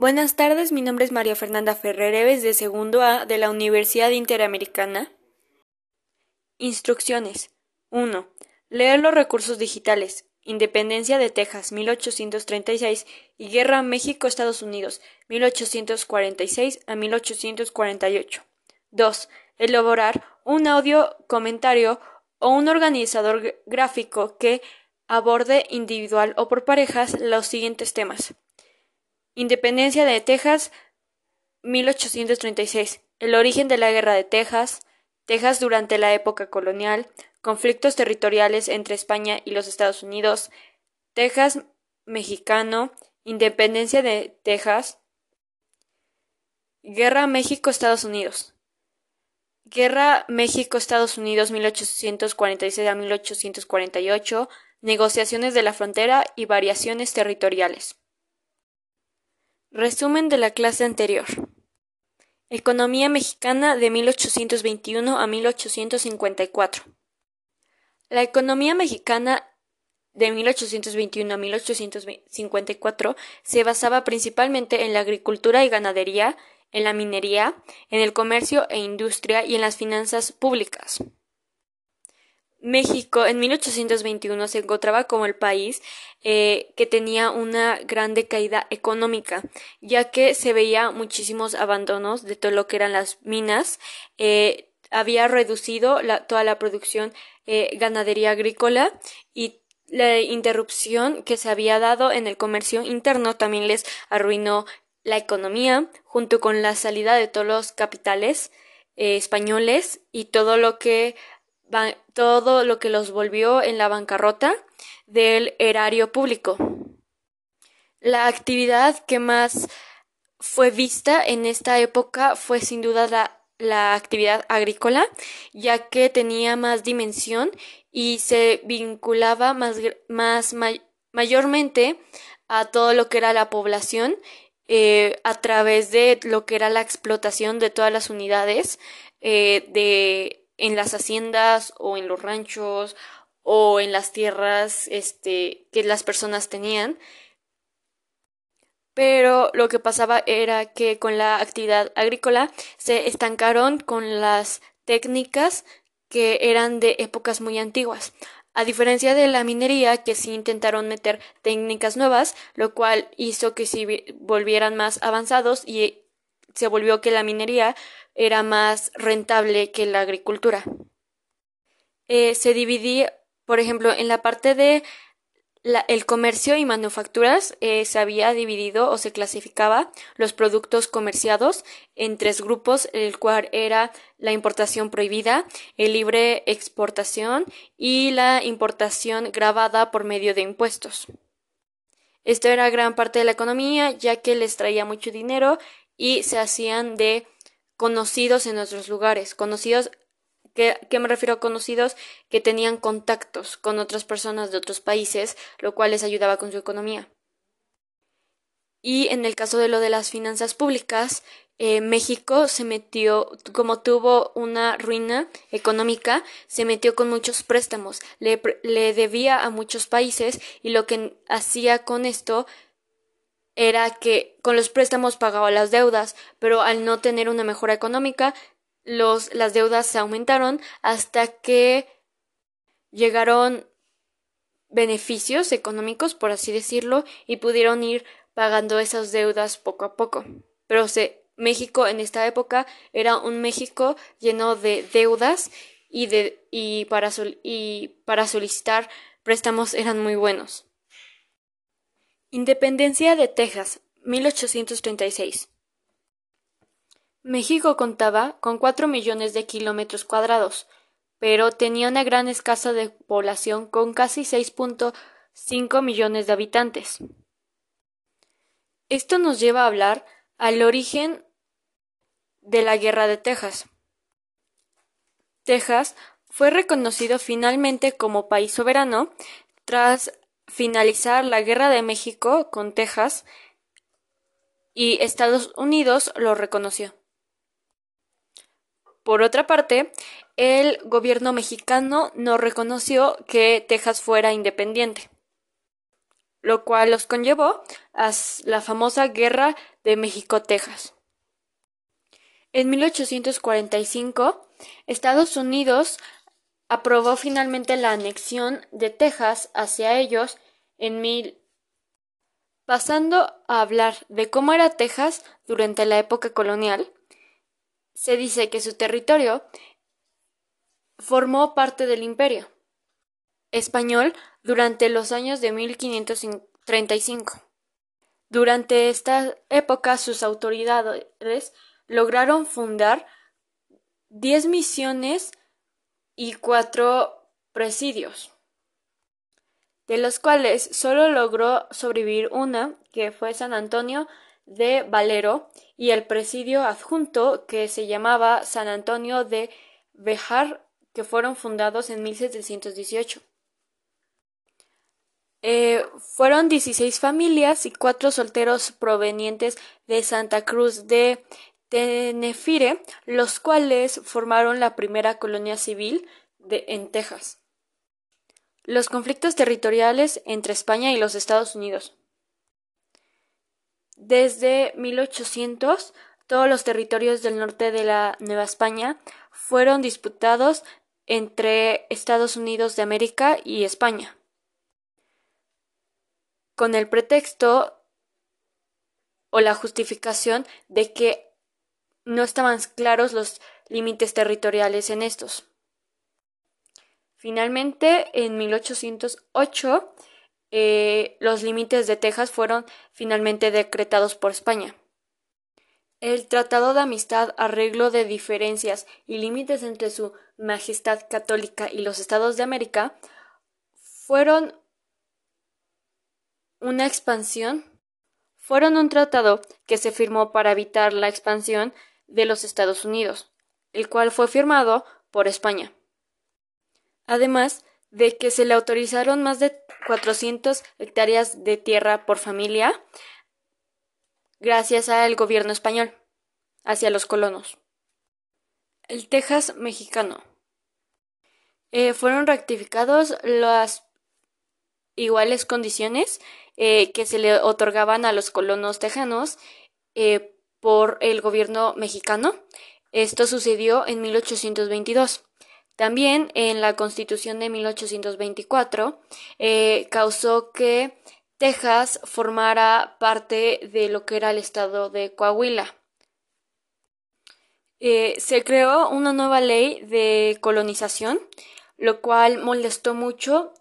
Buenas tardes, mi nombre es María Fernanda Ferrereves de segundo A de la Universidad Interamericana. Instrucciones 1. Leer los recursos digitales. Independencia de Texas, 1836 y Guerra México-Estados Unidos, 1846 a 1848. 2. Elaborar un audio comentario o un organizador gráfico que aborde individual o por parejas los siguientes temas. Independencia de Texas, 1836. El origen de la Guerra de Texas. Texas durante la época colonial. Conflictos territoriales entre España y los Estados Unidos. Texas mexicano. Independencia de Texas. Guerra México-Estados Unidos. Guerra México-Estados Unidos 1846 a 1848. Negociaciones de la frontera y variaciones territoriales. Resumen de la clase anterior. Economía mexicana de 1821 a 1854. La economía mexicana de 1821 a 1854 se basaba principalmente en la agricultura y ganadería, en la minería, en el comercio e industria y en las finanzas públicas. México en 1821 se encontraba como el país eh, que tenía una gran decaída económica, ya que se veía muchísimos abandonos de todo lo que eran las minas, eh, había reducido toda la producción eh, ganadería agrícola y la interrupción que se había dado en el comercio interno también les arruinó la economía, junto con la salida de todos los capitales españoles y todo lo que todo lo que los volvió en la bancarrota del erario público. La actividad que más fue vista en esta época fue sin duda la, actividad agrícola, ya que tenía más dimensión y se vinculaba más, más mayormente a todo lo que era la población eh, a través de lo que era la explotación de todas las unidades eh, de en las haciendas o en los ranchos o en las tierras este, que las personas tenían. Pero lo que pasaba era que con la actividad agrícola se estancaron con las técnicas que eran de épocas muy antiguas. A diferencia de la minería, que sí intentaron meter técnicas nuevas, lo cual hizo que se volvieran más avanzados y se volvió que la minería era más rentable que la agricultura. Eh, se dividía, por ejemplo, en la parte de el comercio y manufacturas eh, se había dividido o se clasificaba los productos comerciados en tres grupos, el cual era la importación prohibida, el libre exportación y la importación grabada por medio de impuestos. Esto era gran parte de la economía, ya que les traía mucho dinero y se hacían de conocidos en nuestros lugares, conocidos ¿Qué, me refiero a conocidos que tenían contactos con otras personas de otros países, lo cual les ayudaba con su economía. Y en el caso de lo de las finanzas públicas, eh, México se metió, como tuvo una ruina económica, se metió con muchos préstamos, le, le debía a muchos países y lo que hacía con esto era que con los préstamos pagaba las deudas, pero al no tener una mejora económica, los, las deudas se aumentaron hasta que llegaron beneficios económicos, por así decirlo, y pudieron ir pagando esas deudas poco a poco. Pero se, México en esta época era un México lleno de deudas y, de, y, para, y para solicitar préstamos eran muy buenos. Independencia de Texas, 1836. México contaba con cuatro millones de kilómetros cuadrados, pero tenía una gran escasa de población con casi 6.5 millones de habitantes. Esto nos lleva a hablar al origen de la Guerra de Texas. Texas fue reconocido finalmente como país soberano tras finalizar la Guerra de México con Texas y Estados Unidos lo reconoció. Por otra parte, el gobierno mexicano no reconoció que Texas fuera independiente. lo cual los conllevó a la famosa Guerra de México-Texas. En 1845, Estados Unidos aprobó finalmente la anexión de Texas hacia ellos en mil. Pasando a hablar de cómo era Texas durante la época colonial, se dice que su territorio formó parte del imperio español durante los años de 1535. Durante esta época sus autoridades lograron fundar diez misiones y cuatro presidios, de los cuales solo logró sobrevivir una, que fue San Antonio de Valero, y el presidio adjunto, que se llamaba San Antonio de Bejar, que fueron fundados en 1718. Eh, fueron 16 familias y cuatro solteros provenientes de Santa Cruz de Tenerife, los cuales formaron la primera colonia civil de, en Texas. Los conflictos territoriales entre España y los Estados Unidos. Desde 1800, todos los territorios del norte de la Nueva España fueron disputados entre Estados Unidos de América y España con el pretexto o la justificación de que no estaban claros los límites territoriales en estos. Finalmente, en 1808, eh, los límites de Texas fueron finalmente decretados por España. El Tratado de Amistad, Arreglo de Diferencias y Límites entre Su Majestad Católica y los Estados de América fueron una expansión fueron un tratado que se firmó para evitar la expansión de los Estados Unidos, el cual fue firmado por España. Además de que se le autorizaron más de 400 hectáreas de tierra por familia gracias al gobierno español hacia los colonos. El Texas mexicano. Eh, fueron rectificados las iguales condiciones eh, que se le otorgaban a los colonos tejanos eh, por el gobierno mexicano. Esto sucedió en 1822. También en la Constitución de 1824 eh, causó que Texas formara parte de lo que era el estado de Coahuila. se creó una nueva ley de colonización, lo cual molestó mucho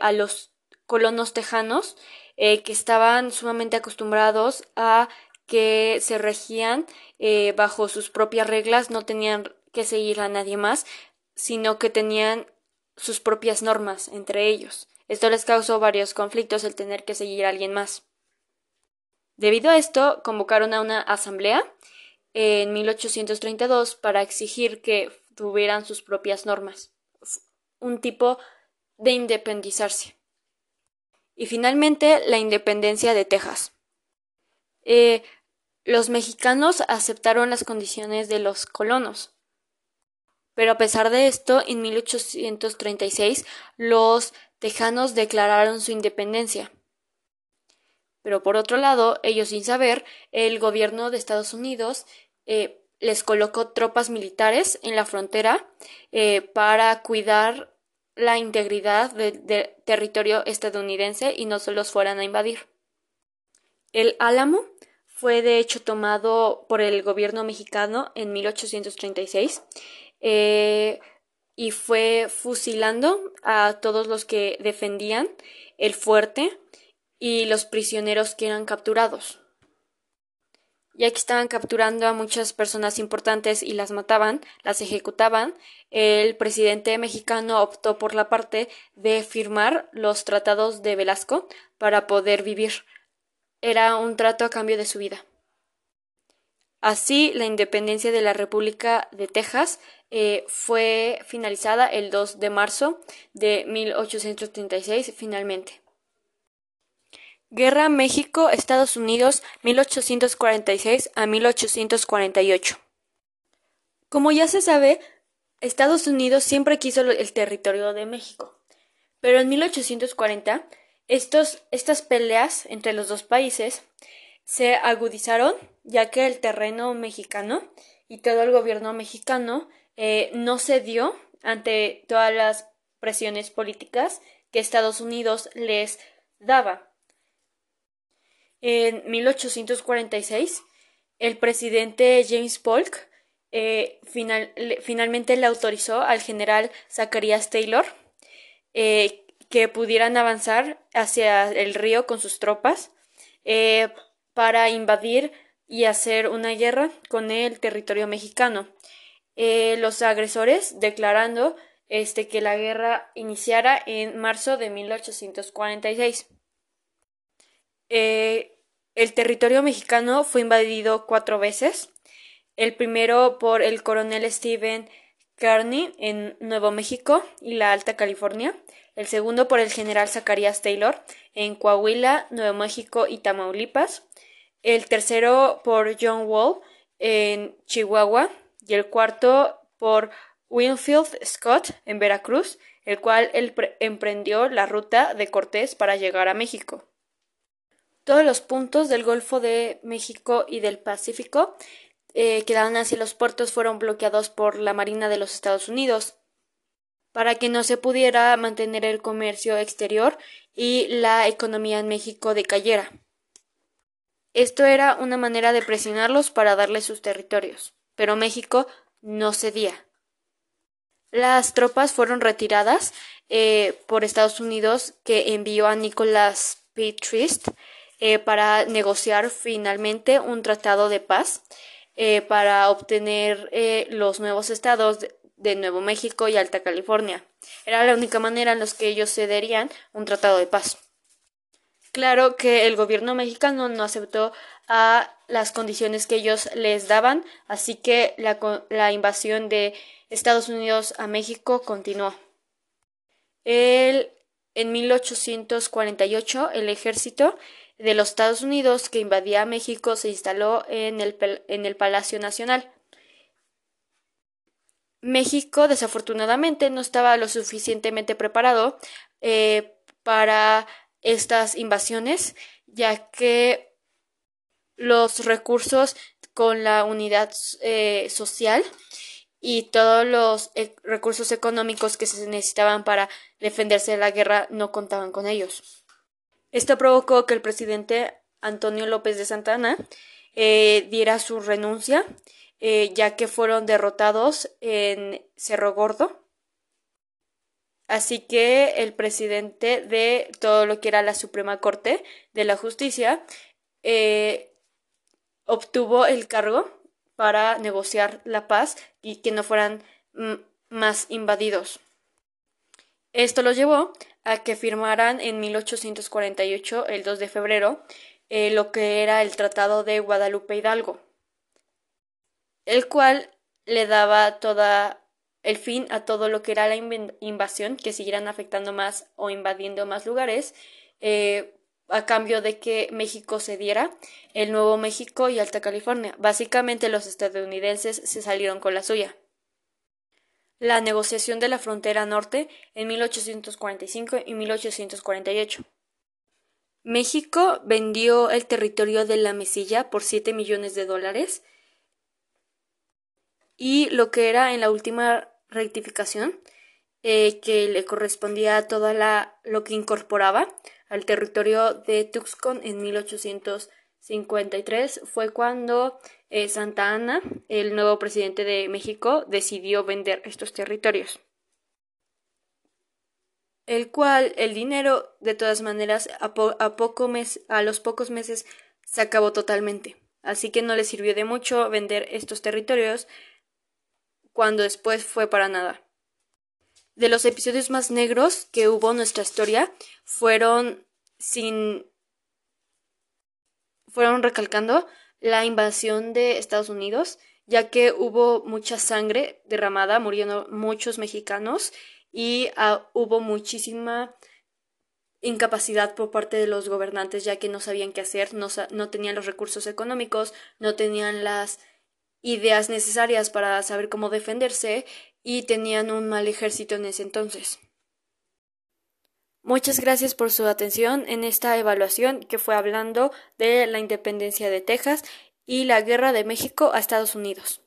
a los colonos tejanos eh, que estaban sumamente acostumbrados a que se regían eh, bajo sus propias reglas, no tenían que seguir a nadie más, sino que tenían sus propias normas entre ellos. Esto les causó varios conflictos el tener que seguir a alguien más. Debido a esto, convocaron a una asamblea en 1832 para exigir que tuvieran sus propias normas, un tipo de independizarse y finalmente la independencia de Texas. Eh, los mexicanos aceptaron las condiciones de los colonos. Pero a pesar de esto, en 1836 los tejanos declararon su independencia. Pero por otro lado, ellos sin saber, el gobierno de Estados Unidos eh, les colocó tropas militares en la frontera eh, para cuidar la integridad del territorio estadounidense y no se los fueran a invadir. El Álamo fue de hecho tomado por el gobierno mexicano en 1836 eh, y fue fusilando a todos los que defendían el fuerte y los prisioneros que eran capturados ya que estaban capturando a muchas personas importantes y las mataban, las ejecutaban, el presidente mexicano optó por la parte de firmar los tratados de Velasco para poder vivir. Era un trato a cambio de su vida. Así, la independencia de la República de Texas eh, fue finalizada el 2 de marzo de 1836 finalmente. Guerra México-Estados Unidos 1846 a 1848. Como ya se sabe, Estados Unidos siempre quiso el territorio de México, pero en 1840 Estos, estas peleas entre los dos países se agudizaron ya que el terreno mexicano y todo el gobierno mexicano eh, no cedió ante todas las presiones políticas que Estados Unidos les daba. En 1846, el presidente James Polk eh, finalmente le autorizó al general Zacharias Taylor eh, que pudieran avanzar hacia el río con sus tropas eh, para invadir y hacer una guerra con el territorio mexicano. los agresores declarando este, que la guerra iniciara en marzo de 1846. el territorio mexicano fue invadido cuatro veces el primero por el coronel Stephen Kearney en Nuevo México y la Alta California, el segundo por el general Zacarías Taylor en Coahuila, Nuevo México y Tamaulipas, el tercero por John Wall en Chihuahua. Y el cuarto por Winfield Scott en Veracruz, el cual emprendió la ruta de Cortés para llegar a México. Todos los puntos del Golfo de México y del Pacífico eh, quedaron así los puertos fueron bloqueados por la Marina de los Estados Unidos para que no se pudiera mantener el comercio exterior y la economía en México decayera. Esto era una manera de presionarlos para darles sus territorios, pero México no cedía. Las tropas fueron retiradas eh, por Estados Unidos, que envió a Nicholas P. Eh, para negociar finalmente un tratado de paz eh, para obtener los nuevos estados de, Nuevo México y Alta California. Era la única manera en la que ellos cederían un tratado de paz. Claro que el gobierno mexicano no aceptó a las condiciones que ellos les daban, así que la, invasión de Estados Unidos a México continuó. El, en 1848 el ejército de los Estados Unidos que invadía México se instaló en el, en el Palacio Nacional. México desafortunadamente no estaba lo suficientemente preparado eh, para estas invasiones, ya que los recursos con la unidad eh, social y todos los eh, recursos económicos que se necesitaban para defenderse de la guerra no contaban con ellos. Esto provocó que el presidente Antonio López de Santana eh, diera su renuncia, eh, ya que fueron derrotados en Cerro Gordo. Así que el presidente de todo lo que era la Suprema Corte de la Justicia eh, obtuvo el cargo para negociar la paz y que no fueran mm, más invadidos. Esto lo llevó a que firmaran en 1848, el 2 de febrero, eh, lo que era el Tratado de Guadalupe Hidalgo, el cual le daba toda el fin a todo lo que era la invasión, que siguieran afectando más o invadiendo más lugares, eh, a cambio de que México cediera el Nuevo México y Alta California. Básicamente los estadounidenses se salieron con la suya la negociación de la frontera norte en 1845 y 1848. México vendió el territorio de la Mesilla por 7 millones de dólares y lo que era en la última rectificación eh, que le correspondía a toda la lo que incorporaba al territorio de Tuxpan en 1853 fue cuando eh, Santa Ana, el nuevo presidente de México, decidió vender estos territorios. El cual el dinero, de todas maneras, a, poco mes, a los pocos meses se acabó totalmente. Así que no le sirvió de mucho vender estos territorios cuando después fue para nada. De los episodios más negros que hubo en nuestra historia fueron sin fueron recalcando la invasión de Estados Unidos, ya que hubo mucha sangre derramada, murieron muchos mexicanos y ah, hubo muchísima incapacidad por parte de los gobernantes, ya que no sabían qué hacer, no, no tenían los recursos económicos, no tenían las ideas necesarias para saber cómo defenderse y tenían un mal ejército en ese entonces. Muchas gracias por su atención en esta evaluación que fue hablando de la independencia de Texas y la guerra de México a Estados Unidos.